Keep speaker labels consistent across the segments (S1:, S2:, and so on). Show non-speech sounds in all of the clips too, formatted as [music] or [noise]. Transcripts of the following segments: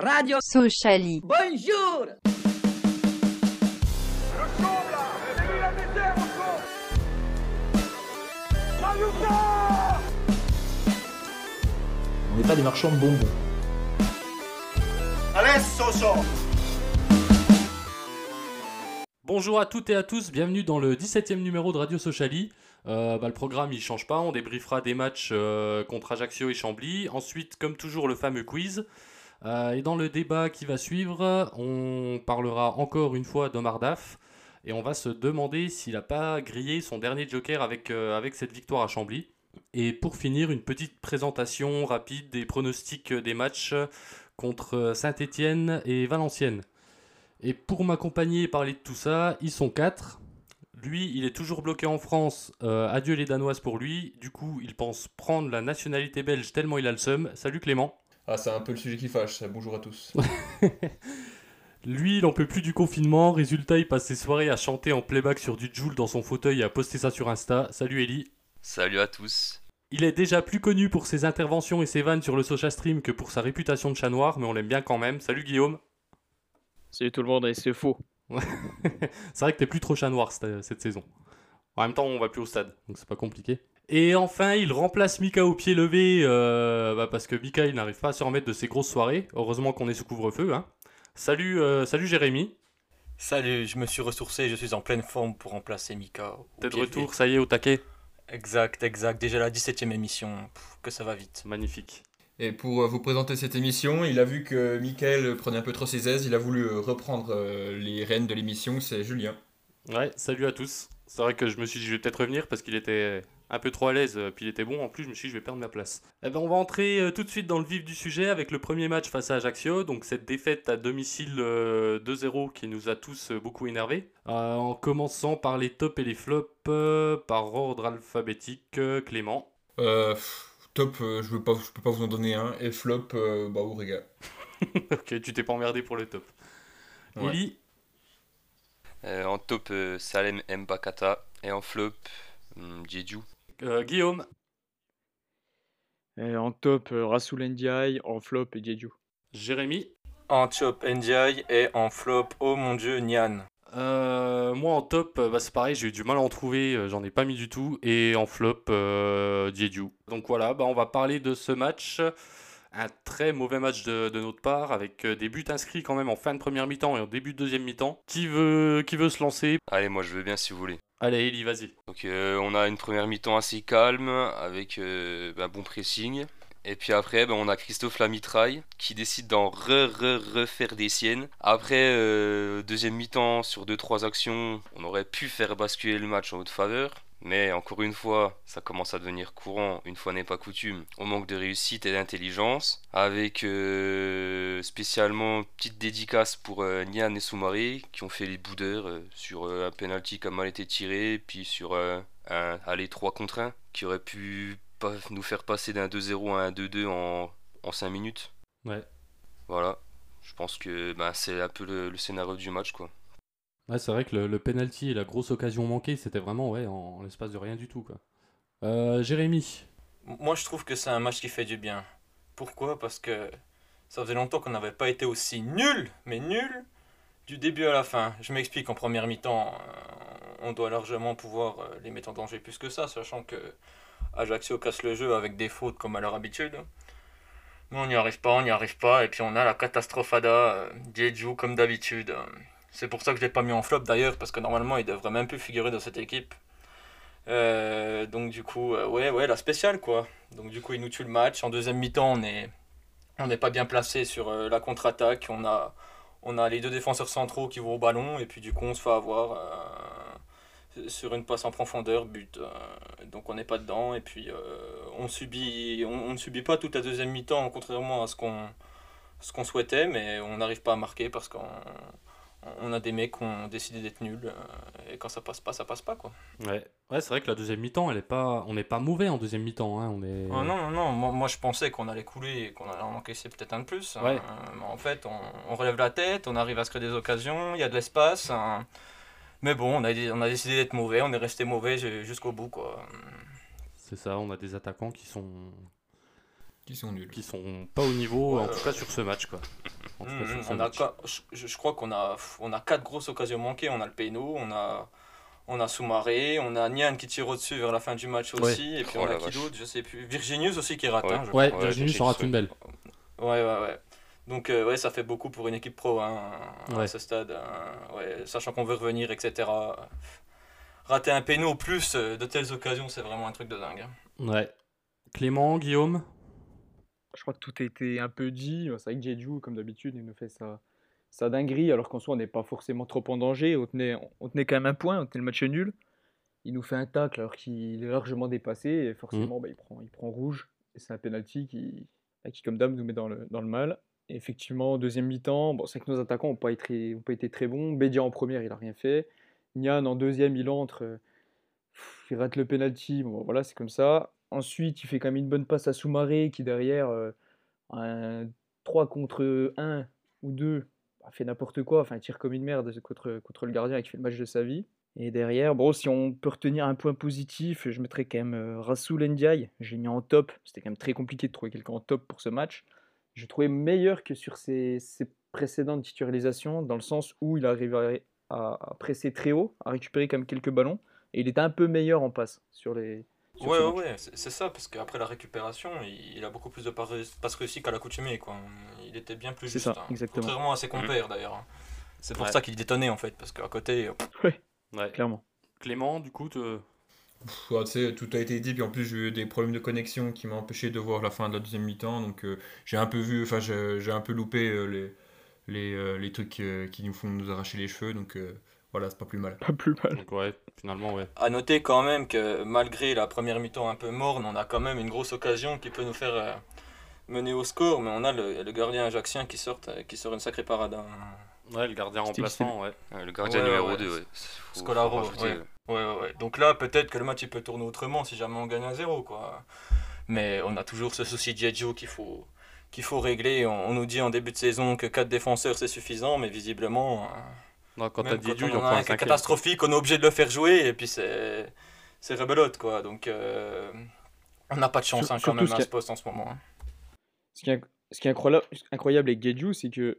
S1: Radio
S2: Sociali.
S1: Bonjour
S3: On n'est pas des marchands de bonbons.
S4: Bonjour à toutes et à tous, bienvenue dans le 17e numéro de Radio Sociali. Euh, bah, le programme il change pas, on débriefera des matchs euh, contre Ajaccio et Chambly. Ensuite, comme toujours, le fameux quiz. Euh, et dans le débat qui va suivre, on parlera encore une fois d'Omar Daf. Et on va se demander s'il n'a pas grillé son dernier joker avec, euh, avec cette victoire à Chambly. Et pour finir, une petite présentation rapide des pronostics des matchs contre Saint-Étienne et Valenciennes. Et pour m'accompagner et parler de tout ça, ils sont quatre. Lui, il est toujours bloqué en France. Euh, adieu les Danoises pour lui. Du coup, il pense prendre la nationalité belge tellement il a le seum. Salut Clément.
S5: Ah, c'est un peu le sujet qui fâche, ça. bonjour à tous. [laughs]
S4: Lui, il en peut plus du confinement. Résultat, il passe ses soirées à chanter en playback sur du Joule dans son fauteuil et à poster ça sur Insta. Salut Eli.
S6: Salut à tous.
S4: Il est déjà plus connu pour ses interventions et ses vannes sur le Socha Stream que pour sa réputation de chat noir, mais on l'aime bien quand même. Salut Guillaume.
S7: Salut tout le monde, et c'est faux. [laughs]
S4: c'est vrai que t'es plus trop chat noir cette, cette saison. En même temps, on va plus au stade, donc c'est pas compliqué. Et enfin, il remplace Mika au pied levé euh, bah, parce que Mika il n'arrive pas à se remettre de ses grosses soirées. Heureusement qu'on est sous couvre-feu. Hein. Salut, euh, salut Jérémy.
S8: Salut, je me suis ressourcé, je suis en pleine forme pour remplacer Mika. au
S4: T'es de retour,
S8: levé.
S4: ça y est, au taquet.
S8: Exact, exact. Déjà la 17ème émission. Pff, que ça va vite.
S4: Magnifique.
S5: Et pour euh, vous présenter cette émission, il a vu que Michael prenait un peu trop ses aises, il a voulu reprendre les rênes de l'émission, c'est Julien.
S4: Ouais, salut à tous. C'est vrai que je me suis dit, je vais peut-être revenir parce qu'il était un peu trop à l'aise, euh, puis il était bon. En plus, je me suis dit, je vais perdre ma place. Eh ben, on va entrer euh, tout de suite dans le vif du sujet avec le premier match face à Ajaccio. Donc, cette défaite à domicile euh, 2-0 qui nous a tous euh, beaucoup énervés. Euh, en commençant par les tops et les flops, euh, par ordre alphabétique, euh, Clément.
S5: Euh, pff, top, euh, je ne peux pas vous en donner un, et flop, euh, bah Ourega. [laughs]
S4: ok, tu t'es pas emmerdé pour le top.
S5: Ouais.
S6: Euh, en top, euh, Salem Mbakata. Et en flop, hum, Jeju.
S4: Euh, Guillaume,
S7: Et en top, euh, Rasoul Ndiaye, en flop et Jeju.
S4: Jérémy.
S8: En chop, NDI et en flop, oh mon dieu, Nian.
S4: Euh, moi en top, euh, bah, c'est pareil, j'ai eu du mal à en trouver, euh, j'en ai pas mis du tout. Et en flop, euh. Donc voilà, bah, on va parler de ce match. Un très mauvais match de, de notre part, avec euh, des buts inscrits quand même en fin de première mi-temps et en début de deuxième mi-temps. Qui veut, qui veut se lancer?
S6: Allez, moi je veux bien si vous voulez.
S4: Allez, Eli, vas-y.
S6: Donc euh, on a une première mi-temps assez calme, avec euh, un bon pressing. Et puis après, ben, on a Christophe Lamitraille qui décide d'en re-re-refaire des siennes. Après, euh, deuxième mi-temps, sur 2-3 actions, on aurait pu faire basculer le match en haute faveur. Mais encore une fois, ça commence à devenir courant, une fois n'est pas coutume. On manque de réussite et d'intelligence. Avec euh, spécialement petite dédicace pour euh, Nian et Soumaré qui ont fait les boudeurs euh, sur un penalty qui a mal été tiré, puis sur un aller 3 contre 1 qui aurait pu pas nous faire passer d'un 2-0 à un 2-2 en, en 5 minutes.
S4: Ouais.
S6: Voilà. Je pense que ben, c'est un peu le, le scénario du match quoi.
S4: Ouais, c'est vrai que le, penalty et la grosse occasion manquée, c'était vraiment ouais, en, l'espace de rien du tout. Quoi. Euh, Jérémy.
S8: Moi, je trouve que c'est un match qui fait du bien. Pourquoi? Parce que ça faisait longtemps qu'on n'avait pas été aussi nul, mais nul, du début à la fin. Je m'explique, en première mi-temps, euh, on doit largement pouvoir euh, les mettre en danger plus que ça, sachant que Ajaccio casse le jeu avec des fautes comme à leur habitude. Mais on n'y arrive pas, on n'y arrive pas, et puis on a la catastrophada, Jeju comme d'habitude. C'est pour ça que je l'ai pas mis en flop d'ailleurs, parce que normalement il devrait même plus figurer dans cette équipe. Euh, donc du coup, euh, ouais, ouais, la spéciale quoi. Donc du coup, il nous tue le match. En deuxième mi-temps, on est, on n'est pas bien placé sur euh, la contre-attaque. On a, on a les deux défenseurs centraux qui vont au ballon et puis du coup, on se fait avoir sur une passe en profondeur, but. donc on n'est pas dedans et puis on subit, on ne subit pas toute la deuxième mi-temps, contrairement à ce qu'on, ce qu'on souhaitait, mais on n'arrive pas à marquer parce qu'on on a des mecs qui ont décidé d'être nuls euh, et quand ça passe pas, ça passe pas quoi.
S4: Ouais, ouais c'est vrai que la deuxième mi-temps, elle est pas... on n'est pas mauvais en deuxième mi-temps. Hein. On est...
S8: Ah non, non, non, moi, moi, je pensais qu'on allait couler et qu'on allait en encaisser peut-être un de plus. hein.
S4: Ouais.
S8: Euh, mais en fait, on, on relève la tête, on arrive à se créer des occasions, il y a de l'espace. hein. Mais bon, on a, on a décidé d'être mauvais, on est resté mauvais ju- jusqu'au bout. quoi.
S4: C'est ça, on a des attaquants qui sont
S5: Qui sont nuls.
S4: qui sont pas au niveau,
S8: Ouais,
S4: en tout cas sur ce match. Quoi. En tout cas,
S8: Mmh,
S4: sur
S8: mmh,
S4: ce
S8: on a
S4: match.
S8: qua- je, je crois qu'on a, on a quatre grosses occasions manquées. On a le Péno, on a, on a Soumaré, on a Nian qui tire au-dessus vers la fin du match aussi. Et puis
S6: Oh
S8: on a qui d'autre Je sais plus. Virginius aussi qui rate.
S6: Ouais.
S8: hein, je
S4: Ouais,
S6: j'ai-
S4: s'en rate une belle.
S8: Ouais, ouais, ouais. Donc, euh, ouais, ça fait beaucoup pour une équipe pro hein,
S4: Ouais.
S8: à ce stade. hein. ouais, sachant qu'on veut revenir, etc. Rater un péno plus euh, de telles occasions, c'est vraiment un truc de dingue. hein.
S4: Ouais. Clément, Guillaume?
S7: Je crois que tout a été un peu dit. C'est vrai que Jeju, comme d'habitude, il nous fait sa, sa dinguerie, alors qu'en soi, on n'est pas forcément trop en danger. On tenait, on tenait quand même un point, on tenait le match nul. Il nous fait un tacle alors qu'il est largement dépassé, et forcément, bah, il, prend, il prend rouge. Et c'est un penalty qui, bah, qui, comme d'hab, nous met dans le, dans le mal. Et effectivement, deuxième mi-temps, bon, c'est que nos attaquants n'ont pas, été- ont pas été très bons. Bédia en première, il n'a rien fait. Nian en deuxième, il entre. euh, Il rate le penalty. Bon, voilà, c'est comme ça. Ensuite, il fait quand même une bonne passe à Soumaré qui, derrière, euh, un 3 contre 1 ou 2, bah, fait n'importe quoi. Enfin, tire comme une merde contre, contre le gardien qui fait le match de sa vie. Et derrière, bon, si on peut retenir un point positif, je mettrais quand même euh, Rassoul Ndiaye. J'ai mis en top. C'était quand même très compliqué de trouver quelqu'un en top pour ce match. Je trouvais meilleur que sur ses, ses précédentes titularisations, dans le sens où il arrivait à, à presser très haut, à récupérer quand même quelques ballons. Et il était un peu meilleur en passe sur les.
S8: Ouais, ouais, ouais, c'est ça, parce qu'après la récupération, il, il a beaucoup plus de passes réussies qu'à l'accoutumée, quoi. Il était bien plus
S7: C'est
S8: juste.
S7: ça,
S8: hein.
S7: exactement.
S8: Contrairement à ses compères, d'ailleurs. hein. C'est pour
S4: Ouais.
S8: ça qu'il détonnait, en fait, parce qu'à côté, euh,
S4: Ouais.
S7: Clairement.
S4: Clément, du coup, te-
S5: Pff, ouais, tu sais, tout a été dit, puis en plus j'ai eu des problèmes de connexion qui m'ont empêché de voir la fin de la deuxième mi-temps, donc euh, j'ai un peu vu, enfin j'ai j'ai un peu loupé euh, les, les, euh, les trucs euh, qui nous font nous arracher les cheveux, donc euh, voilà, c'est pas plus mal.
S7: Pas plus mal.
S4: donc ouais, finalement, ouais.
S8: À noter quand même que malgré la première mi-temps un peu morne, on a quand même une grosse occasion qui peut nous faire euh, mener au score, mais on a le, le gardien ajaxien qui sort, euh, qui sort une sacrée parade. hein.
S4: Ouais, le gardien remplaçant, ouais.
S6: Ouais, le gardien
S8: Ouais,
S6: numéro
S8: ouais,
S6: 2,
S8: c'est-
S6: ouais. Faut-
S8: Scolaro,
S6: faut
S8: ouais.
S6: ouais.
S8: Ouais, ouais, ouais. Donc là, peut-être que le match il peut tourner autrement si jamais on gagne un 0 quoi. Mais on a toujours ce souci de Diageo qu'il faut, qu'il faut régler. On, on nous dit en début de saison que 4 défenseurs c'est suffisant, mais visiblement, euh,
S4: Non, quand t'as
S8: on
S4: il
S8: en
S4: prend
S8: un
S4: cinquième.
S8: catastrophique, on est obligé de le faire jouer et puis c'est, c'est rebelote quoi. Donc euh, on n'a pas de chance
S7: Sur-
S8: hein, quand même à ce poste en ce moment. hein.
S7: Ce qui est, ce qui est incroyable, incroyable avec Gedju, c'est que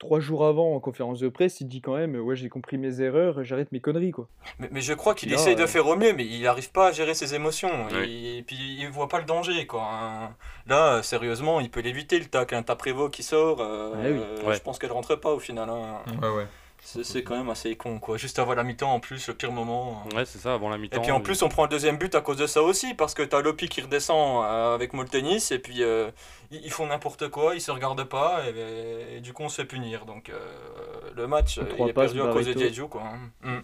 S7: trois jours avant, en conférence de presse, il dit quand même Ouais, j'ai compris mes erreurs, j'arrête mes conneries. quoi.
S8: Mais, mais je crois qu'il essaye de
S7: euh,
S8: faire au mieux, mais il n'arrive pas à gérer ses émotions.
S6: Oui.
S8: Et, puis il voit pas le danger, quoi. hein. Là, sérieusement, il peut l'éviter le tac. Un Prévost qui sort, euh,
S7: Ah oui.
S8: euh,
S4: Ouais.
S8: je pense qu'elle rentre pas au final. hein.
S5: Ouais, ouais.
S8: C'est c'est quand même assez con, quoi. Juste avant la mi-temps, en plus, le pire moment.
S4: Ouais, c'est ça, avant la mi-temps.
S8: Et puis en
S4: il-
S8: plus, on prend le deuxième but à cause de ça aussi, parce que t'as Lopi qui redescend euh, avec Moltenis, et puis euh, ils, ils font n'importe quoi, ils se regardent pas, et, et du coup on se fait punir. Donc euh, le match, euh, il est perdu à cause de. Diedhiou, quoi. hein. Mm.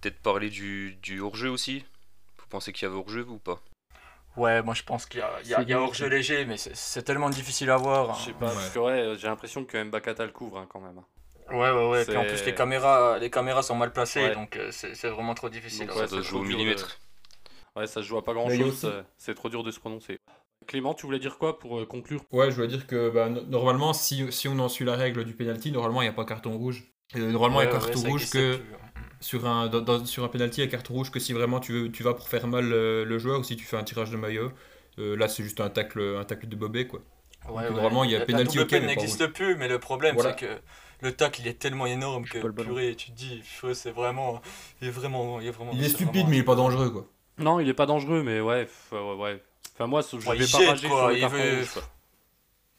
S6: Peut-être parler du, du hors-jeu aussi? Vous pensez qu'il y avait hors-jeu ou pas?
S8: Ouais, moi je pense qu'il y a, il y a, hors-jeu léger, mais c'est- c'est tellement difficile à voir. hein.
S4: Je sais pas,
S5: Ouais.
S4: parce que ouais, j'ai l'impression que Mbakata le couvre hein, quand même.
S8: Ouais, ouais, ouais. Puis en plus, les caméras, les caméras sont mal placées,
S4: Ouais.
S8: donc euh, c'est c'est vraiment trop difficile.
S4: Donc, ouais,
S6: Ça
S4: c'est
S6: jouer au
S4: de-
S6: millimètre.
S4: Ouais, ça se joue à pas grand chose,
S5: aussi-
S4: c'est- trop dur de se prononcer. Clément, tu voulais dire quoi pour euh, conclure?
S5: Ouais, je voulais dire que bah, no- normalement, si, si on en suit la règle du penalty, normalement il n'y a pas carton rouge. Euh, normalement, il y a carton
S8: ouais,
S5: rouge que
S8: plus, hein.
S5: sur un, dans- sur un penalty, il y a carton rouge que si vraiment tu, veux, tu vas pour faire mal euh, le joueur ou si tu fais un tirage de maillot. Euh, là, c'est juste un tacle, un tacle de bobé, quoi.
S8: Ouais,
S5: Donc, normalement, il y a penalty,
S8: La peine n'existe plus, mais le problème,
S5: Voilà.
S8: c'est que le tacle, il est tellement énorme que purée, tu te dis, c'est vraiment, il est vraiment, il est vraiment.
S5: Il est
S8: c'est
S5: stupide,
S8: vraiment-
S5: mais il est pas dangereux, quoi.
S4: Non, il est pas dangereux, mais ouais, ouais, ouais. Enfin, moi, je
S8: Ouais,
S4: vais pas rager
S8: quoi,
S4: sur le
S8: il
S4: carton
S8: veut-
S4: rouge, quoi.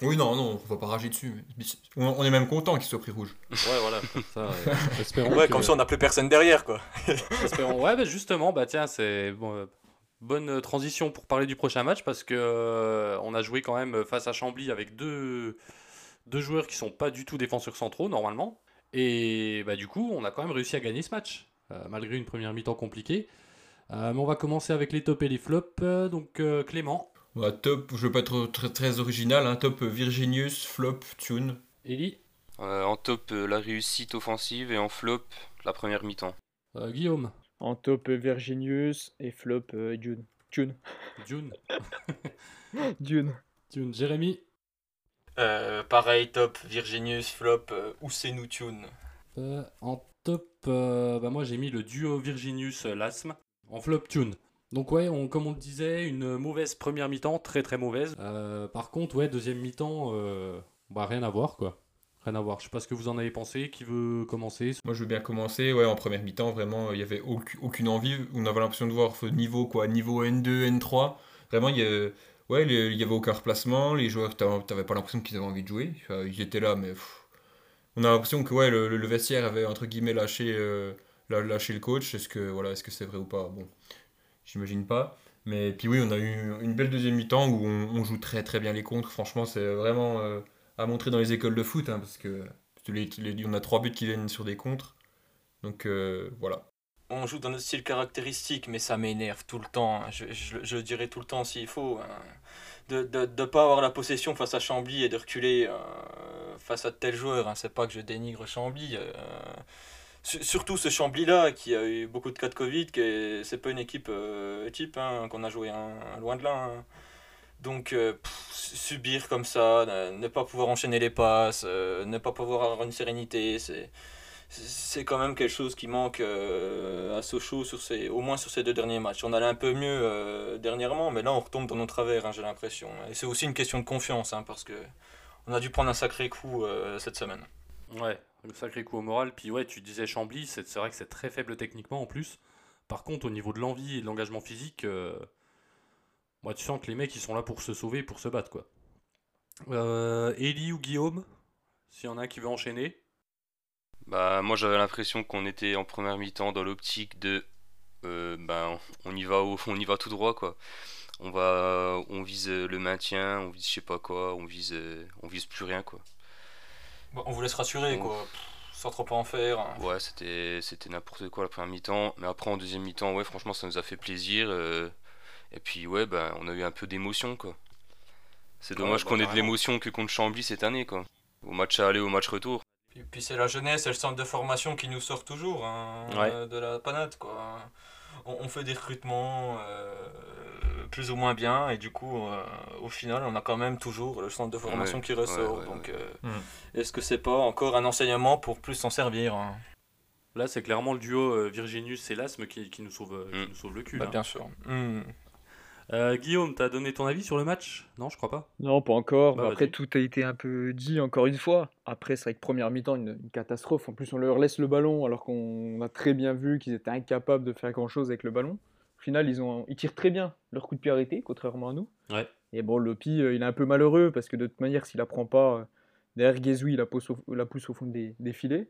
S5: Oui, non, non, on va pas rager dessus. mais- On, est même content qu'il soit pris rouge.
S4: Ouais, voilà. Ça, [laughs] euh, espérons
S8: Ouais,
S4: que-
S8: comme ça, on n'a plus personne derrière, quoi. [laughs]
S4: Espérons. Ouais, bah justement, bah tiens, c'est bon, euh, bonne transition pour parler du prochain match parce que euh, on a joué quand même face à Chambly avec deux, deux joueurs qui sont pas du tout défenseurs centraux normalement. Et bah du coup, on a quand même réussi à gagner ce match euh, malgré une première mi-temps compliquée. Euh, mais on va commencer avec les tops et les flops. Euh, donc euh, Clément,
S5: Bah, top, je veux pas être très, très original, hein, top Virginius, flop, tune.
S4: Eli,
S6: Euh, en top, euh, la réussite offensive et en flop, la première mi-temps.
S4: euh, Guillaume,
S7: En top, Virginius et flop, euh, Dune. Dune.
S4: June, [laughs]
S7: Dune.
S4: June, Jérémy.
S8: Euh, pareil, top, Virginius, flop, euh, Ousseinou Tune.
S4: Euh, en top, euh, bah moi j'ai mis le duo Virginius euh, Lasme. En flop Tune. Donc ouais, on, comme on le disait, une mauvaise première mi-temps, très très mauvaise. Euh, par contre, ouais, deuxième mi-temps, euh, bah rien à voir quoi. Rien à voir. Je sais pas ce que vous en avez pensé. Qui veut commencer?
S5: Moi, je veux bien commencer. Ouais, en première mi-temps, vraiment, il y avait aucune, aucune envie. On avait l'impression de voir ce niveau quoi, niveau N2, N3. Vraiment, il y a, ouais, il y avait aucun replacement. Les joueurs, t'avais pas l'impression qu'ils avaient envie de jouer. Ils étaient là, mais on a l'impression que ouais, le, le, vestiaire avait entre guillemets lâché, euh, lâché le coach. Est-ce que voilà, est-ce que c'est vrai ou pas? Bon, j'imagine pas. Mais puis oui, on a eu une belle deuxième mi-temps où on, joue très très bien les contres. Franchement, c'est vraiment euh, à montrer dans les écoles de foot, hein, parce que on a trois buts qui viennent sur des contres. Donc euh, voilà.
S8: On joue dans notre style caractéristique, mais ça m'énerve tout le temps. Hein. Je, je, je, dirais tout le temps s'il faut. Hein. De ne de, pas avoir la possession face à Chambly et de reculer euh, face à tel joueur. Hein. C'est pas que je dénigre Chambly. Euh, surtout ce Chambly-là qui a eu beaucoup de cas de Covid, qui c'est pas une équipe euh, type hein, qu'on a joué loin de là. Donc euh, subir comme ça, ne pas pouvoir enchaîner les passes, ne pas pouvoir avoir une sérénité, c'est c'est quand même quelque chose qui manque euh, à Sochaux sur ces, au moins sur ces deux derniers matchs. On allait un peu mieux euh, dernièrement, mais là on retombe dans nos travers, hein, j'ai l'impression. Et c'est aussi une question de confiance, hein, parce que on a dû prendre un sacré coup euh, cette semaine.
S4: Ouais, un sacré coup au moral. Puis ouais, tu disais Chambly, c'est vrai que c'est très faible techniquement en plus. Par contre, au niveau de l'envie et de l'engagement physique, moi tu sens que les mecs ils sont là pour se sauver, pour se battre quoi. Eli ou Guillaume, s'il y en a un qui veut enchaîner.
S6: Bah moi j'avais l'impression qu'on était en première mi-temps dans l'optique de euh, bah, on y va au, [laughs] on y va tout droit quoi. On va on vise le maintien, on vise je sais pas quoi, on vise on vise plus rien quoi.
S8: Bon, on vous laisse rassurer quoi. Pff, sans trop en faire. Hein.
S6: Ouais, c'était c'était n'importe quoi la première mi-temps, mais après en deuxième mi-temps, ouais, franchement ça nous a fait plaisir euh, et puis ouais, bah on a eu un peu d'émotion quoi. C'est dommage
S8: bah,
S6: qu'on ait de l'émotion que contre Chambly cette année quoi. Au match aller, au match retour.
S8: Et puis c'est la jeunesse et le centre de formation qui nous sort toujours hein,
S4: Ouais.
S8: euh, de la panade. Quoi. On, on fait des recrutements euh, plus ou moins bien et du coup, euh, au final, on a quand même toujours le centre de formation
S6: Ouais,
S8: qui ressort.
S6: ouais, ouais,
S8: Donc, euh,
S5: Hmm.
S8: est-ce que c'est pas encore un enseignement pour plus s'en servir hein?
S4: Là, c'est clairement le duo euh, Virginius et Lasme qui, qui nous sauve, qui
S6: Mm.
S4: nous sauve le cul.
S8: Bah. Bien sûr. Hmm.
S4: Euh, Guillaume, t'as donné ton avis sur le match? Non, je crois pas.
S7: Non, pas encore.
S4: Bah,
S7: après, tout a été un peu dit encore une fois. Après, c'est vrai que première mi-temps, une, une catastrophe. En plus, on leur laisse le ballon alors qu'on a très bien vu qu'ils étaient incapables de faire grand-chose avec le ballon. Au final, ils, ont, ils tirent très bien leur coup de pied arrêté, contrairement à nous.
S4: Ouais.
S7: Et bon, Lopi, euh, il est un peu malheureux parce que de toute manière, s'il la prend pas, euh, derrière Guézoui, il la pousse au, la pousse au fond des, des filets.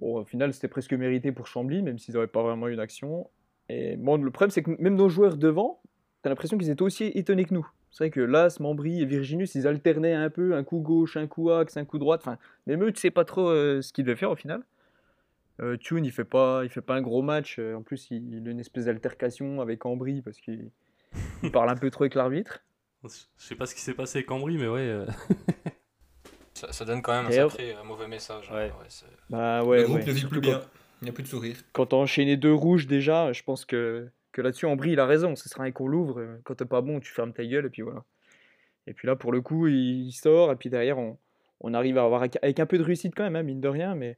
S7: Bon, au final, c'était presque mérité pour Chambly, même s'ils n'avaient pas vraiment eu d'action. Et bon, le problème, c'est que même nos joueurs devant, t'as l'impression qu'ils étaient aussi étonnés que nous. C'est vrai que Las, Mambry et Virginus, ils alternaient un peu, un coup gauche, un coup axe, un coup droite. Enfin, même eux, tu sais pas trop euh, ce qu'ils devaient faire au final. Euh, Thune, il fait pas, il fait pas un gros match. Euh, En plus, il, il a une espèce d'altercation avec Ambry parce qu'il il parle un peu trop avec l'arbitre.
S4: Je sais pas ce qui s'est passé avec Ambry, mais ouais. euh, [laughs]
S8: Ça, ça donne quand même un sacré mauvais message. hein.
S4: Ouais.
S7: Bah ouais,
S5: le groupe
S7: ouais.
S5: ne vit
S7: Surtout
S5: plus
S7: quand-
S5: bien. Il n'y a plus de sourire.
S7: quand t'as enchaîné deux rouges déjà, je pense que, que là-dessus, Ambry, il a raison. Ce sera un qu'on l'ouvre. euh, Quand t'es pas bon, tu fermes ta gueule, et puis voilà. Et puis là, pour le coup, il sort, et puis derrière, on, on arrive à avoir, avec un peu de réussite quand même, hein, mine de rien, mais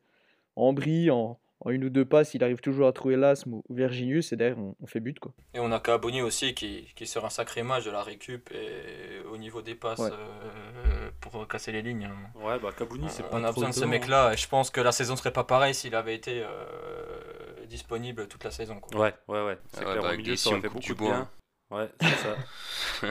S7: Ambry, en, en une ou deux passes, il arrive toujours à trouver l'asthme ou Virginius, et derrière, on, on fait but, quoi.
S8: Et on a Caboni aussi qui, qui sort un sacré match de la récup et au niveau des passes
S7: Ouais.
S8: euh, pour casser les lignes. hein.
S4: Ouais, bah Kabouni, c'est pas
S8: on a
S4: trop
S8: besoin de ce
S4: étonnant,
S8: mec-là et je pense que la saison serait pas pareille s'il avait été euh, disponible toute la saison. Quoi.
S4: Ouais, ouais, ouais. C'est
S6: Ah ouais,
S4: clair,
S6: bah,
S4: au milieu, ça aurait fait beaucoup
S6: du
S4: de bien. Ouais, c'est ça.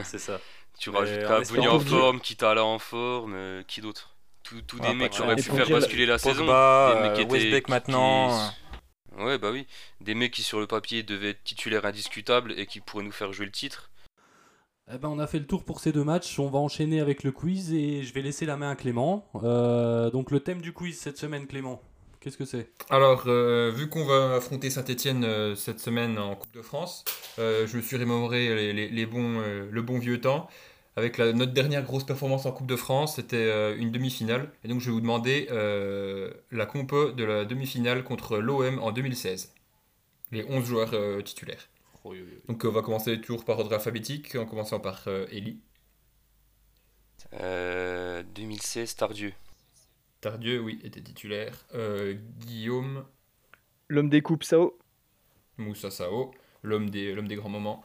S4: [laughs] c'est ça.
S6: Tu
S4: Mais
S6: rajoutes
S4: en
S6: Kabouni
S4: espérant
S6: en forme, Kitala en forme, euh, qui d'autre? Tous tous
S7: Ah,
S6: des mecs qui auraient pu faire basculer la saison. Des mecs qui
S8: euh,
S6: qui-
S8: maintenant.
S6: Ouais, bah oui. Des mecs qui sur le papier devaient être titulaires indiscutables et qui pourraient nous faire jouer le titre.
S4: Eh ben, on a fait le tour pour ces deux matchs. On va enchaîner avec le quiz et je vais laisser la main à Clément. Euh, donc, le thème du quiz cette semaine, Clément, qu'est-ce que c'est?
S5: Alors, euh, vu qu'on va affronter Saint-Etienne cette semaine en Coupe de France, euh, je me suis remémoré les, les- les bons, euh, le bon vieux temps. Avec la- notre dernière grosse performance en Coupe de France, c'était euh, une demi-finale. Et donc, je vais vous demander euh, la compo de la demi-finale contre l'OM en 2016. Les 11 joueurs euh, titulaires.
S4: Oh.
S5: Donc, on va commencer toujours par ordre alphabétique, en commençant par euh, Eli.
S6: Euh, 2016, Tardieu.
S5: Tardieu, oui, était titulaire. Euh, Guillaume,
S7: L'homme des coupes, Sao.
S5: Moussa Sao. l'homme des, l'homme des grands moments.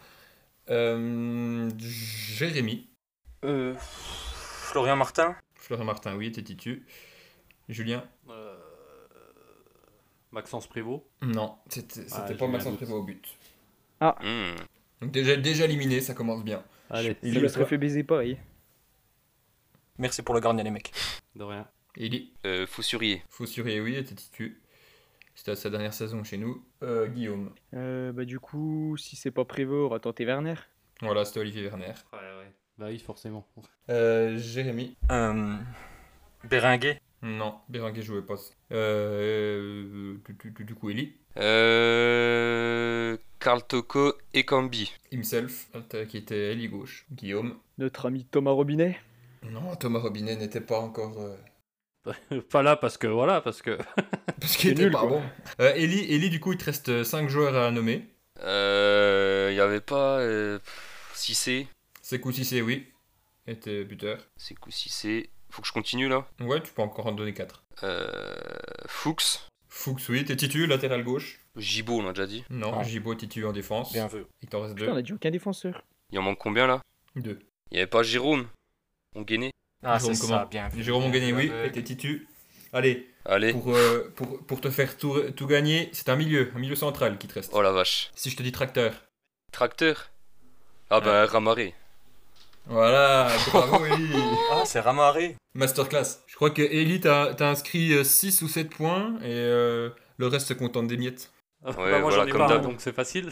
S5: Euh, Jérémy.
S8: Euh, Florian Martin.
S5: Florian Martin, oui, t'es titu. Julien
S4: Euh, Maxence Prévost.
S5: Non, c'était c'était
S4: Ah,
S5: pas Maxence. Prévost au but.
S6: Hmm.
S5: Donc déjà, déjà éliminé, ça commence bien.
S4: Allez,
S5: Il toi.
S7: serait fait baiser pareil.
S8: Merci pour le gardien, les mecs.
S4: de rien.
S5: Eli,
S6: Euh, Foussurier.
S5: Faussurier, oui, était titu. C'était sa dernière saison chez nous. Euh, Guillaume.
S7: Euh, bah du coup, si c'est pas Prévost, on va tenter Werner.
S5: Voilà, c'était Olivier Werner.
S4: Ouais, ouais. Bah oui, forcément.
S5: Euh, Jérémy.
S8: Euh, Béringuet.
S5: Non, Bérenguer jouait pas. Euh, du, du- du- du coup, Eli.
S6: Euh, Karl Toko et Cambi.
S5: Himself, qui était Eli gauche. Guillaume.
S7: Notre ami Thomas Robinet.
S5: Non, Thomas Robinet n'était pas encore. Euh, [laughs]
S4: Pas là parce que voilà, parce que. [laughs]
S5: Parce qu'il était
S7: nul,
S5: pas bon. Euh, Eli, Eli, du coup, il te reste 5 joueurs à nommer.
S6: Euh, Il y avait pas euh, Cissé.
S5: Sekou Cissé, oui. Était buteur.
S6: C'est coup Cissé. Faut que je continue là?
S5: Ouais, tu peux encore en donner 4.
S6: Euh, Fuchs.
S5: Fuchs, oui, t'es titu, latéral gauche.
S6: Gibaud, on a déjà dit.
S5: Non,
S8: Non.
S5: Gibaud, titu en défense.
S8: Bien vu.
S5: Il t'en reste
S7: Putain, on
S5: 2.
S7: a dit aucun défenseur.
S6: Il en manque combien là?
S5: 2.
S6: Il y avait pas Jérôme. On gainait.
S8: Ah, c'est ça, bien.
S5: Jérôme
S8: bien vu,
S5: oui, était titu. Allez,
S6: Allez.
S5: pour, euh, pour, pour te faire tout, tout gagner, c'est un milieu, un milieu central qui te reste.
S6: Oh la vache.
S5: Si je te dis tracteur.
S6: Tracteur? Ah bah Ramaré.
S5: Voilà, [laughs] bravo Eli.
S8: Ah, c'est Ramaré.
S5: Masterclass. Je crois que Eli, t'as t'as inscrit 6 ou 7 points et euh, le reste se contente des miettes.
S4: bah,
S6: voilà,
S4: moi j'en ai
S6: comme
S4: pas,
S6: d'hab.
S4: donc c'est facile.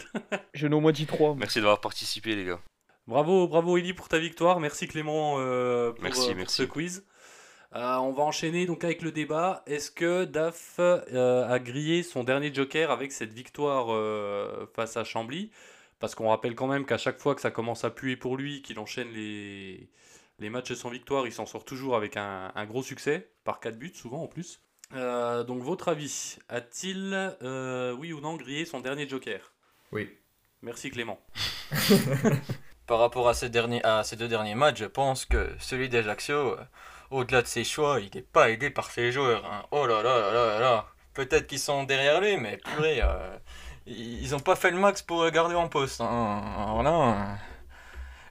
S7: Je n'ai au moins dit 3.
S6: Merci d'avoir participé les gars.
S4: Bravo, bravo Eli pour ta victoire. Merci Clément euh, pour,
S6: Merci,
S4: euh, pour
S6: merci.
S4: ce quiz. Euh, on va enchaîner donc avec le débat. Est-ce que Daf euh, a grillé son dernier joker avec cette victoire euh, face à Chambly? Parce qu'on rappelle quand même qu'à chaque fois que ça commence à puer pour lui, qu'il enchaîne les, les matchs sans victoire, il s'en sort toujours avec un, un gros succès, par 4 buts souvent en plus. Euh, donc votre avis, a-t-il, euh, oui ou non, grillé son dernier joker?
S5: Oui.
S4: Merci Clément. [laughs]
S8: Par rapport à ces, derniers, à ces deux derniers matchs, je pense que celui d'Ajaccio, euh, au-delà de ses choix, il n'est pas aidé par ses joueurs. hein. Oh là là là là là là. Peut-être qu'ils sont derrière lui, mais purée, euh, ils n'ont pas fait le max pour garder en poste. hein. Voilà.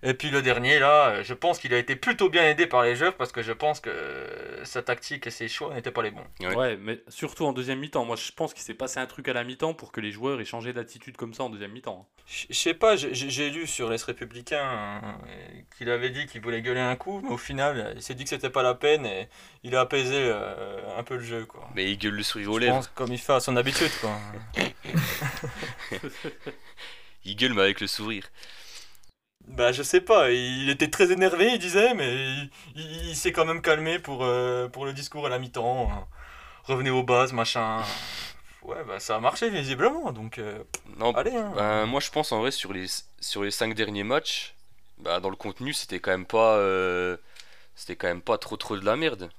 S8: Et puis le dernier, là, je pense qu'il a été plutôt bien aidé par les joueurs parce que je pense que sa tactique et ses choix n'étaient pas les bons.
S6: Ouais.
S4: Ouais, mais surtout en deuxième mi-temps. Moi, je pense qu'il s'est passé un truc à la mi-temps pour que les joueurs aient changé d'attitude comme ça en deuxième mi-temps.
S8: Je je sais pas, j'ai- lu sur les Républicains euh, qu'il avait dit qu'il voulait gueuler un coup, mais au final, il s'est dit que c'était pas la peine et il a apaisé euh, un peu le jeu, quoi.
S6: Mais il gueule le sourire aux
S8: Je
S6: lèvres.
S8: pense comme il fait à son habitude, quoi. [laughs] [laughs]
S6: Il gueule mais avec le sourire.
S8: Bah, je sais pas, il était très énervé, il disait, mais il, il- il s'est quand même calmé pour, euh, pour le discours à la mi-temps. hein. Revenez aux bases, machin. Ouais, bah ça a marché visiblement, donc euh,
S6: Non,
S8: allez. Hein.
S6: ben, moi je pense en vrai sur les, sur les 5 derniers matchs, bah, dans le contenu c'était quand même pas euh, c'était quand même pas trop trop de la merde.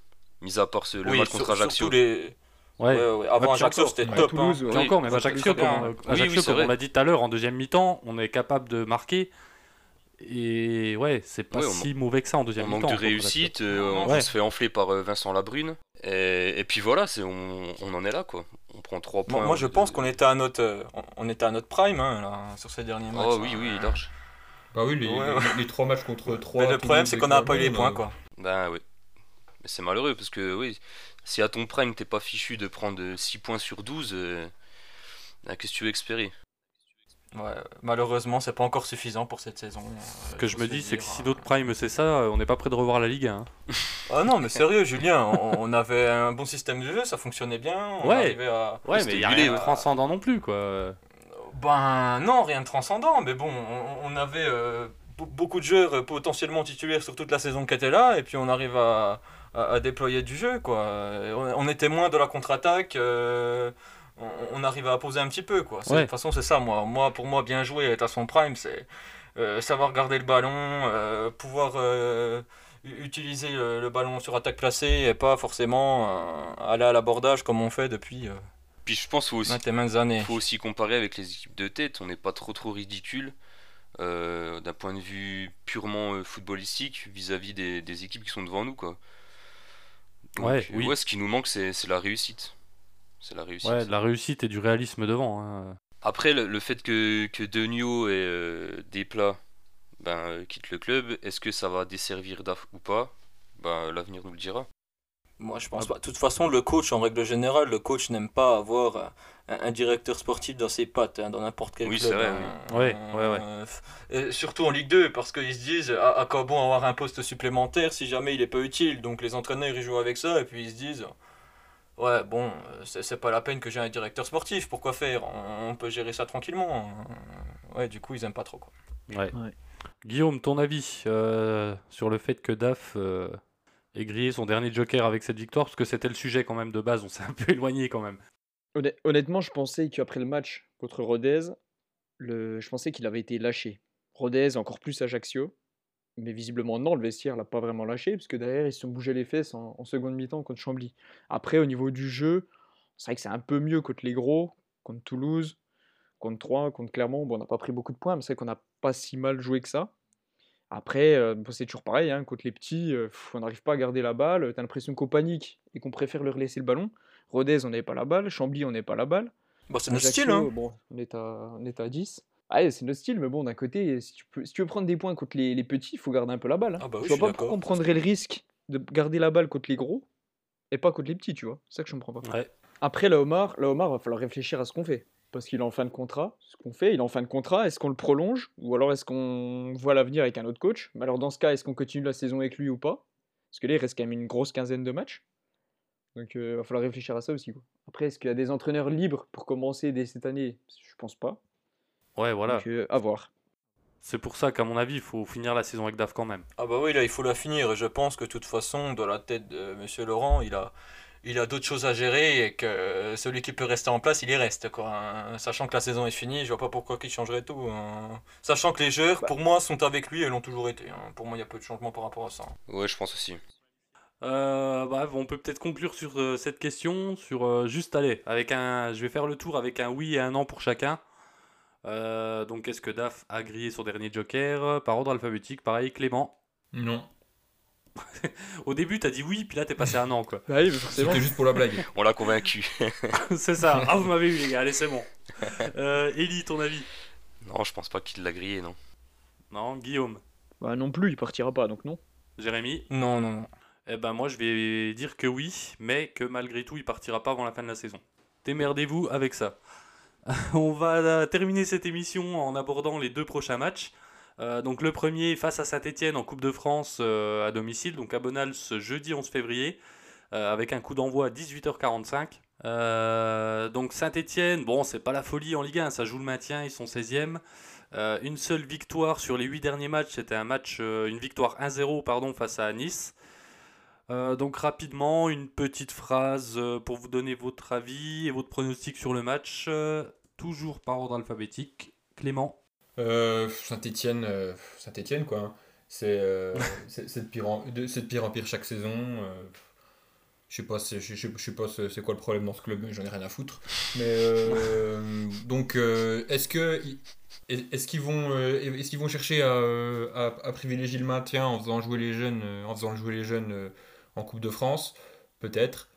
S6: Mis à part ce, le
S8: oui,
S6: match
S8: sur-
S6: contre Ajaccio.
S8: les...
S4: Ouais.
S8: Ouais, ouais, Avant Ajaccio, c'était top.
S7: Toulouse,
S8: hein.
S7: ouais.
S4: Et
S6: Oui,
S4: encore, mais Ajaccio, comme, on- Ajaccio,
S6: oui,
S4: comme on l'a dit tout à l'heure, en deuxième mi-temps, on est capable de marquer. Et ouais, c'est pas
S6: Ouais, on
S4: si mauvais que ça en deuxième
S6: On
S4: mi-temps.
S6: manque de
S4: contre
S6: réussite, euh, on
S4: Ouais.
S6: se fait enfler par euh, Vincent Labrune. Et, et puis voilà, c'est, on, on en est là quoi. On prend 3 points.
S8: Moi, moi, je
S6: de-
S8: pense qu'on était à notre, euh, on- on était à notre prime hein, là, sur ces derniers matchs.
S6: Oh oui,
S8: hein.
S6: oui, large.
S5: Bah oui, les,
S8: Ouais,
S5: les-
S8: ouais.
S5: les trois matchs contre 3.
S8: Mais le problème, c'est qu'on n'a pas eu les points, quoi.
S6: Ben oui. Mais c'est malheureux parce que oui, si à ton prime t'es pas fichu de prendre 6 points sur 12, euh, ben, qu'est-ce que tu veux espérer?
S8: Ouais, malheureusement, c'est pas encore suffisant pour cette saison.
S4: Ce que je me dis, c'est que si d'autres Prime c'est ça, euh, on n'est pas prêt de revoir la Ligue 1. hein. [laughs]
S8: Ah non, mais sérieux, Julien, on, on avait un bon système de jeu, ça fonctionnait bien. On
S4: Ouais.
S8: arrivait à.
S4: Ouais, mais il n'y a rien de transcendant non plus, quoi.
S8: Ben non, rien de transcendant, mais bon, on, on avait euh, be- beaucoup de joueurs euh, potentiellement titulaires sur toute la saison qui étaient là, et puis on arrive à, à- à déployer du jeu, quoi. On, on était moins de la contre-attaque, euh, on, on arrivait à poser un petit peu, quoi. De toute façon, c'est ça, moi. moi. Pour moi, bien jouer, être à son prime, c'est euh, savoir garder le ballon, euh, pouvoir euh, utiliser le, le ballon sur attaque placée, et pas forcément euh, aller à l'abordage comme on fait depuis euh,
S6: Puis je pense qu'il faut aussi, faut comparer avec les équipes de tête. On n'est pas trop trop ridicule euh, d'un point de vue purement euh, footballistique vis-à-vis des, des équipes qui sont devant nous. Quoi. Donc,
S4: Ouais,
S6: euh,
S4: oui.
S6: ce qui nous manque, c'est c'est la réussite. C'est la réussite.
S4: Ouais, de la réussite et du réalisme devant. hein.
S6: Après, le, le fait que, que Denio et euh, Desplat ben, euh, quittent le club, est-ce que ça va desservir DAF ou pas? Ben, L'avenir nous le dira.
S8: Moi, je pense pas. De toute façon, le coach, en règle générale, le coach n'aime pas avoir euh, un, un directeur sportif dans ses pattes, hein, dans n'importe quel
S6: Oui,
S8: club.
S6: c'est vrai,
S8: hein.
S4: oui. Ouais, ouais, ouais.
S8: Euh, surtout en Ligue 2, parce qu'ils se disent à, à quoi bon avoir un poste supplémentaire si jamais il est pas utile? Donc les entraîneurs, ils jouent avec ça, et puis ils se disent Ouais, bon, euh, c'est pas la peine que j'ai un directeur sportif, pourquoi faire? On, on peut gérer ça tranquillement. Euh, Ouais, du coup, ils aiment pas trop. Quoi.
S4: Ouais.
S7: Ouais.
S4: Guillaume, ton avis euh, sur le fait que DAF euh, ait grillé son dernier joker avec cette victoire? Parce que c'était le sujet quand même de base, on s'est un peu éloigné quand même.
S7: Honn- Honnêtement, je pensais qu'après le match contre Rodez, le... je pensais qu'il avait été lâché. Rodez, encore plus Ajaccio. Mais visiblement, non, le vestiaire l'a pas vraiment lâché, parce que derrière, ils se sont bougé les fesses en, en seconde mi-temps contre Chambly. Après, au niveau du jeu, c'est vrai que c'est un peu mieux contre les gros, contre Toulouse, contre Troyes, contre Clermont. Bon, on n'a pas pris beaucoup de points, mais c'est vrai qu'on n'a pas si mal joué que ça. Après, euh, c'est toujours pareil, hein, contre les petits, euh, on n'arrive pas à garder la balle. T'as l'impression qu'on panique et qu'on préfère leur laisser le ballon. Rodez, on n'avait pas la balle. Chambly, on n'avait pas la balle.
S8: Bon, c'est notre
S7: Ajaccio,
S8: style, hein.
S7: Bon, on est à, on est à 10. Ah, ouais, c'est notre style, mais bon, d'un côté, si tu, peux, si tu veux prendre des points contre les, les petits, il faut garder un peu la balle. hein.
S8: Ah bah oui,
S7: je vois pas pourquoi on prendrait le risque de garder la balle contre les gros et pas contre les petits, tu vois. C'est ça que je comprends pas.
S4: Ouais.
S7: Après, la Omar, la Omar, va falloir réfléchir à ce qu'on fait. Parce qu'il est en fin de contrat. Ce qu'on fait, il est en fin de contrat. Est-ce qu'on le prolonge Ou alors est-ce qu'on voit l'avenir avec un autre coach? Mais alors, dans ce cas, est-ce qu'on continue la saison avec lui ou pas? Parce que là, il reste quand même une grosse quinzaine de matchs. Donc, il va falloir réfléchir à ça aussi. quoi. Après, est-ce qu'il y a des entraîneurs libres pour commencer dès cette année? Je pense pas.
S4: Ouais, voilà.
S7: Donc, euh, à voir.
S4: C'est pour ça qu'à mon avis, il faut finir la saison avec DAF quand même.
S8: Ah bah oui, là, il faut la finir. Et je pense que de toute façon, dans la tête de Monsieur Laurent, il a, il a d'autres choses à gérer et que celui qui peut rester en place, il y reste. Quoi, hein. Sachant que la saison est finie, je vois pas pourquoi il changerait tout. hein. Sachant que les joueurs,
S7: Bah.
S8: pour moi, sont avec lui et l'ont toujours été. hein. Pour moi, il y a peu de changements par rapport à ça.
S6: Ouais, je pense aussi.
S4: Euh, bah, on peut peut-être conclure sur euh, cette question, sur euh, juste aller avec un. Je vais faire le tour avec un oui et un non pour chacun. Euh, donc, est-ce que DAF a grillé son dernier joker Par ordre alphabétique, pareil, Clément.
S5: Non. [laughs]
S4: Au début, t'as dit oui, puis là, t'es passé à un non, quoi.
S7: Bah oui, mais forcément.
S5: C'était juste pour la blague.
S6: On l'a convaincu. [laughs]
S4: c'est ça. [laughs] Ah, vous m'avez eu, les gars, allez, c'est bon. Euh, Ellie, ton avis
S6: non, je pense pas qu'il l'a grillé, non.
S4: Non, Guillaume,
S7: Bah non plus, il partira pas, donc non.
S4: Jérémy
S8: Non, non, non.
S4: Eh ben, moi, je vais dire que oui, mais que malgré tout, il partira pas avant la fin de la saison. Démerdez-vous avec ça. [laughs] On va euh, terminer cette émission en abordant les deux prochains matchs. Euh, donc le premier face à Saint-Etienne en Coupe de France euh, à domicile, donc à Bonal ce jeudi 11 février, avec un coup d'envoi à 18h45. Euh, donc Saint-Etienne, bon c'est pas la folie en Ligue 1, ça joue le maintien, ils sont 16e. Euh, une seule victoire sur les 8 derniers matchs, c'était un match, une victoire 1-0 pardon, face à Nice. Euh, donc rapidement, une petite phrase euh, pour vous donner votre avis et votre pronostic sur le match, euh, toujours par ordre alphabétique. Clément
S5: Euh, Saint-Etienne, Saint-Etienne quoi. hein. [laughs] C'est de, pire en, de- c'est de pire en pire chaque saison. je sais pas, c'est- je sais, pas c'est quoi le problème dans ce club, mais j'en ai rien à foutre. Mais donc, est-ce que est-ce qu'ils vont est-ce qu'ils vont chercher à, à, à privilégier le maintien en faisant jouer les jeunes en faisant jouer les jeunes en Coupe de France Peut-être.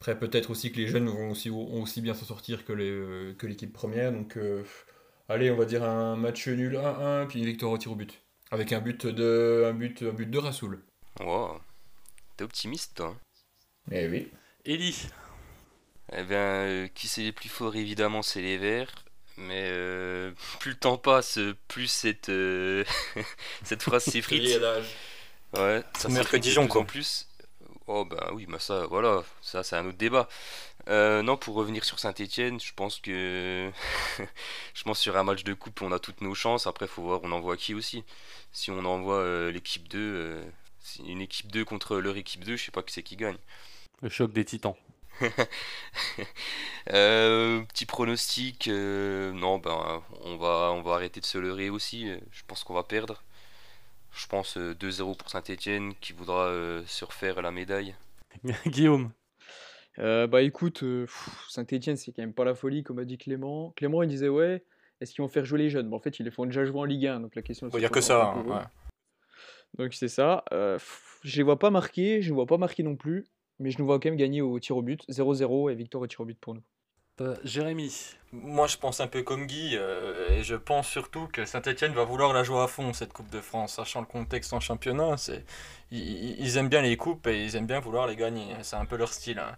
S5: Après, peut-être aussi que les jeunes vont aussi, vont aussi bien s'en sortir que les que l'équipe première. Donc, euh, allez, on va dire un match nul 1-1 puis une victoire au tir au but. Avec un but de un but un but de Rassoul.
S6: Wow. T'es optimiste, toi. hein.
S5: Eh oui.
S4: Ellie
S6: Eh bien, euh, qui c'est les plus forts, évidemment, c'est les Verts. Mais euh, plus le temps passe, plus cette, euh, [laughs] cette phrase s'effrite. Ouais, ça de
S8: Dijon,
S6: plus
S8: quoi.
S6: en plus. Oh bah oui, bah ça, voilà, ça c'est un autre débat. Euh, non, pour revenir sur Saint-Etienne, je pense que [laughs] je pense sur un match de coupe, on a toutes nos chances. Après, faut voir, on envoie qui aussi. Si on envoie euh, l'équipe 2, euh, une équipe 2 contre leur équipe 2, je sais pas qui c'est qui gagne.
S4: Le choc des titans. [laughs]
S6: Petit pronostic, non, ben on va, on va arrêter de se leurrer aussi. Je pense qu'on va perdre. Je pense euh, 2-0 pour Saint-Etienne qui voudra euh, se refaire la médaille. [laughs]
S4: Guillaume
S7: Euh, bah écoute, euh, Saint-Etienne, c'est quand même pas la folie, comme a dit Clément. Clément, il disait, ouais, est-ce qu'ils vont faire jouer les jeunes? Bah, En fait, ils les font déjà jouer en Ligue 1, donc la question.
S8: Il n'y a que ça. hein, ouais.
S7: Donc c'est ça. Euh, pff, je les vois pas marquer, je les vois pas marquer non plus, mais je nous vois quand même gagner au tir au but, 0-0 et victoire au tir au but pour nous.
S4: Euh, Jérémy.
S8: Moi, je pense un peu comme Guy, euh, et je pense surtout que Saint-Etienne va vouloir la jouer à fond, cette Coupe de France, sachant le contexte en championnat. Ils, aiment bien les coupes et ils aiment bien vouloir les gagner. C'est un peu leur style. hein.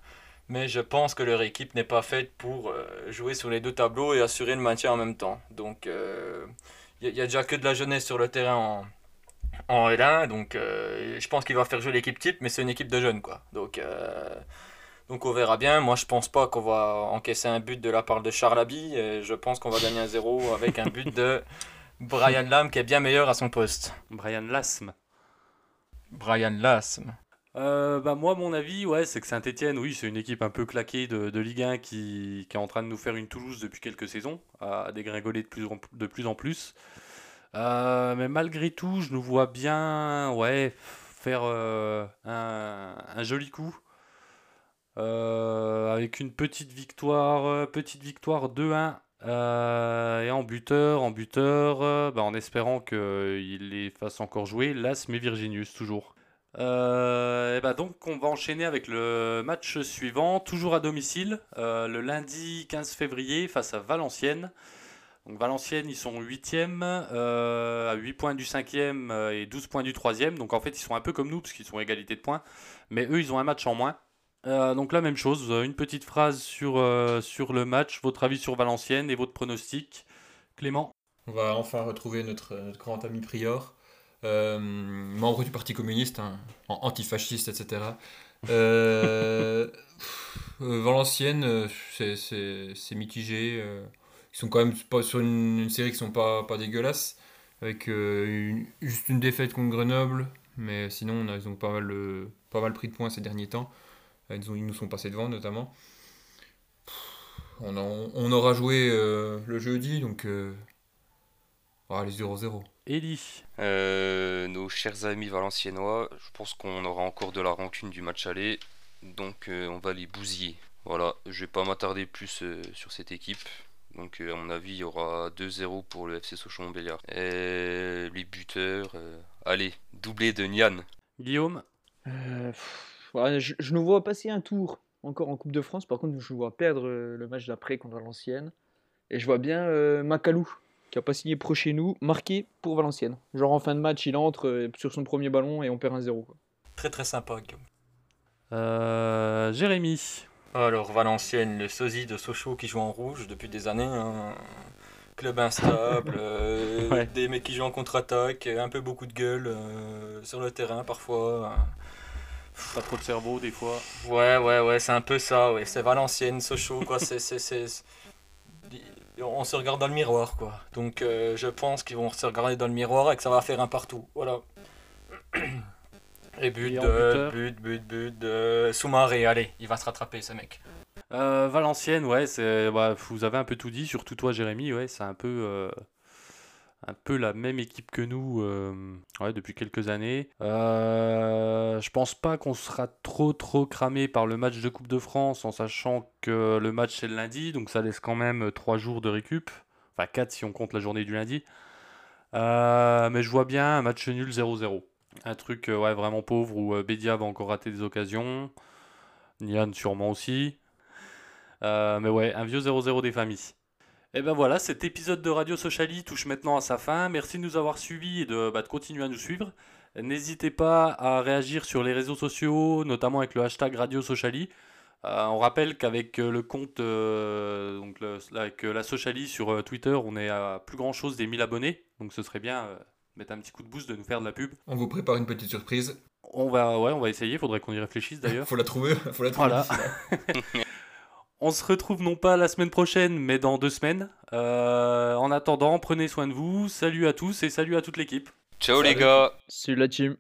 S8: Mais je pense que leur équipe n'est pas faite pour euh, jouer sur les deux tableaux et assurer le maintien en même temps. Donc, il n'y a, déjà que de la jeunesse sur le terrain en, en L1. Donc, je pense qu'il va faire jouer l'équipe type, mais c'est une équipe de jeunes, quoi. Donc, donc on verra bien. Moi, je pense pas qu'on va encaisser un but de la part de Charlaby. Et je pense qu'on va gagner un 0 avec un but de Brian Lam qui est bien meilleur à son poste.
S4: Brian Lasme.
S8: Brian Lasme.
S4: Euh, bah moi, mon avis, ouais, c'est que Saint-Etienne, oui, c'est une équipe un peu claquée de, de Ligue 1 qui, qui est en train de nous faire une Toulouse depuis quelques saisons, à dégringoler de plus en, de plus, en plus. Euh, mais malgré tout, je nous vois bien, ouais, faire euh, un, un joli coup. Euh, avec une petite victoire, euh, petite victoire 2-1 euh, et en buteur, en buteur, bah, en espérant qu'il les fasse encore jouer, Las mais Virginius toujours. Et bah donc on va enchaîner avec le match suivant, toujours à domicile, le lundi 15 février face à Valenciennes. Donc Valenciennes, ils sont 8e, à 8 points du 5e euh, et 12 points du 3e. Donc en fait, ils sont un peu comme nous, parce qu'ils sont égalité de points. Mais eux, ils ont un match en moins. Euh, donc la même chose, une petite phrase sur, euh, sur le match, votre avis sur Valenciennes et votre pronostic. Clément?
S5: On va enfin retrouver notre, notre grand ami Prior, euh, membre du Parti communiste, hein, an- antifasciste, etc. Euh, [laughs] euh, Valenciennes, euh, c'est- mitigé. euh, ils sont quand même pas sur une, une série qui sont pas, pas dégueulasses, avec euh, une- juste une défaite contre Grenoble, mais sinon on a- ils ont pas mal, euh, pas mal pris de points ces derniers temps. Ils, ont- ils nous sont passés devant notamment. On, aura joué euh, le jeudi, donc euh, ah, les 0-0.
S4: Eli
S6: Euh, nos chers amis valenciennois, je pense qu'on aura encore de la rancune du match aller, donc euh, on va les bousiller. Voilà, je vais pas m'attarder plus euh, sur cette équipe. Donc euh, à mon avis, il y aura 2-0 pour le FC Sochaux-Montbéliard. Les buteurs, euh, allez, doublé de Nian.
S4: Guillaume?
S7: Euh, pff, je, je nous vois passer un tour encore en Coupe de France. Par contre, je vois perdre euh, le match d'après contre Valenciennes. Et je vois bien euh, Macalou, qui a pas signé pro chez nous, marqué pour Valenciennes. Genre en fin de match, il entre euh, sur son premier ballon et on perd un 0 quoi.
S8: Très très sympa, Guillaume.
S4: Euh, Jérémy
S8: Alors, Valenciennes, le sosie de Sochaux qui joue en rouge depuis des années. hein. Club instable, [laughs] euh,
S4: Ouais.
S8: des mecs qui jouent en contre-attaque, un peu beaucoup de gueule euh, sur le terrain parfois.
S4: Pas trop de cerveau des fois.
S8: Ouais, ouais, ouais, c'est un peu ça, ouais. C'est Valenciennes, Sochaux, quoi. c'est, c'est, On se regarde dans le miroir, quoi. Donc, euh, je pense qu'ils vont se regarder dans le miroir et que ça va faire un partout. Voilà. Et but
S4: Et
S8: de. But, but, but de. Soumaré, allez, il va se rattraper, ce mec.
S4: Euh, Valenciennes, ouais, c'est, bah, vous avez un peu tout dit, surtout toi, Jérémy, ouais, c'est un peu, euh, un peu la même équipe que nous, euh, depuis quelques années. Euh, je pense pas qu'on sera trop, trop cramé par le match de Coupe de France, en sachant que le match c'est le lundi, donc ça laisse quand même 3 jours de récup, enfin 4 si on compte la journée du lundi. Euh, mais je vois bien un match nul 0-0. Un truc euh, ouais, vraiment pauvre où euh, Bédia va encore rater des occasions. Nian sûrement aussi. Euh, mais ouais, un vieux 0-0 des familles. Et ben voilà, cet épisode de Radio Sociali touche maintenant à sa fin. Merci de nous avoir suivis et de, bah, de continuer à nous suivre. N'hésitez pas à réagir sur les réseaux sociaux, notamment avec le hashtag Radio Sociali. Euh, on rappelle qu'avec euh, le compte, euh, donc le- avec la Sociali sur Twitter, on est à plus grand chose des 1000 abonnés. Donc ce serait bien euh, mettre un petit coup de boost de nous faire de la pub.
S5: On vous prépare une petite surprise.
S4: On va, ouais, on va essayer. Faudrait qu'on y réfléchisse d'ailleurs. [laughs]
S5: Faut la trouver, faut la trouver.
S4: Voilà. [laughs] On se retrouve non pas la semaine prochaine, mais dans deux semaines. Euh, en attendant, prenez soin de vous. Salut à tous et salut à toute l'équipe.
S6: Ciao les
S5: Salut.
S6: gars
S7: C'est la team.